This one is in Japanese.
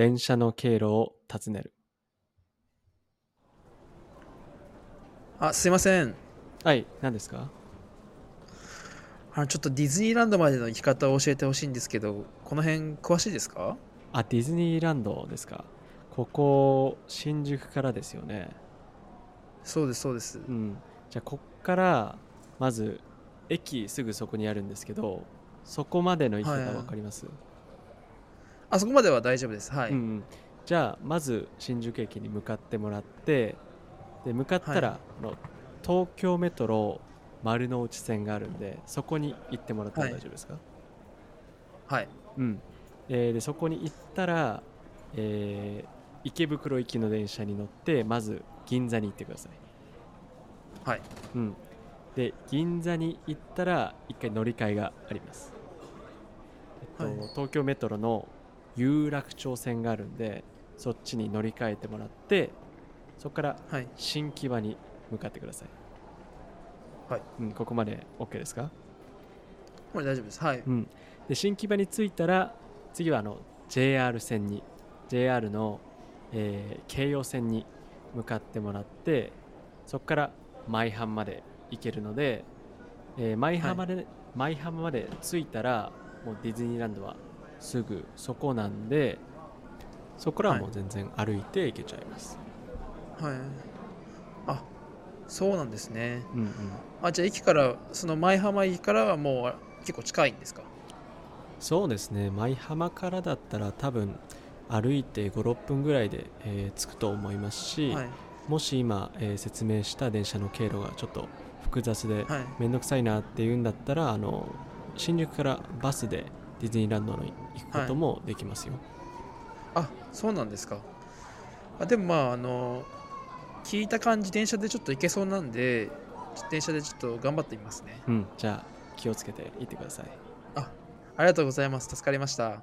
電車の経路を尋ねる。あ、すいません。はい、何ですか？あの、ちょっとディズニーランドまでの行き方を教えてほしいんですけど、この辺詳しいですか？あ、ディズニーランドですか？ここ、新宿からですよね。そうです、そうです。うん。じゃあ、こっから、まず、駅すぐそこにあるんですけど、そこまでの行き方はいはいわかります、あそこまでは大丈夫です。はい。うんうん。じゃあ、まず、新宿駅に向かってもらって、で、向かったら、はい東京メトロ丸の内線があるんで、そこに行ってもらってもはい大丈夫ですか、はい。うん、えーでそこに行ったら、えー池袋行きの電車に乗ってまず銀座に行ってください、はい。うん、で銀座に行ったら一回乗り換えがあります、えっとはい東京メトロの有楽町線があるんでそっちに乗り換えてもらってそこからはい。新木場に向かってください、はいうん、ここまで OK ですか？これ大丈夫です。はい。うん、で新木場に着いたら次はあの JR 線に JR の、えー京葉線に向かってもらってそこから舞浜まで行けるので、えー舞浜で、舞浜まで着いたらもうディズニーランドはすぐそこなんでそこからはもう全然歩いて行けちゃいます、はい。あ、そうなんですね。うんうん、あ、じゃあ駅から、その舞浜駅からはもう結構近いんですか？そうですね舞浜からだったら多分歩いて56分ぐらいで、えー着くと思いますし、はい。もし今、えー説明した電車の経路がちょっと複雑ではい。面倒くさいなっていうんだったらあの新宿からバスでディズニーランドに行くこともできますよ、あ、そうなんですか。あでもまあ、あの、聞いた感じ、電車でちょっと行けそうなんで、電車でちょっと頑張ってみますね。うんじゃあ気をつけて行ってくださいありがとうございます。助かりました。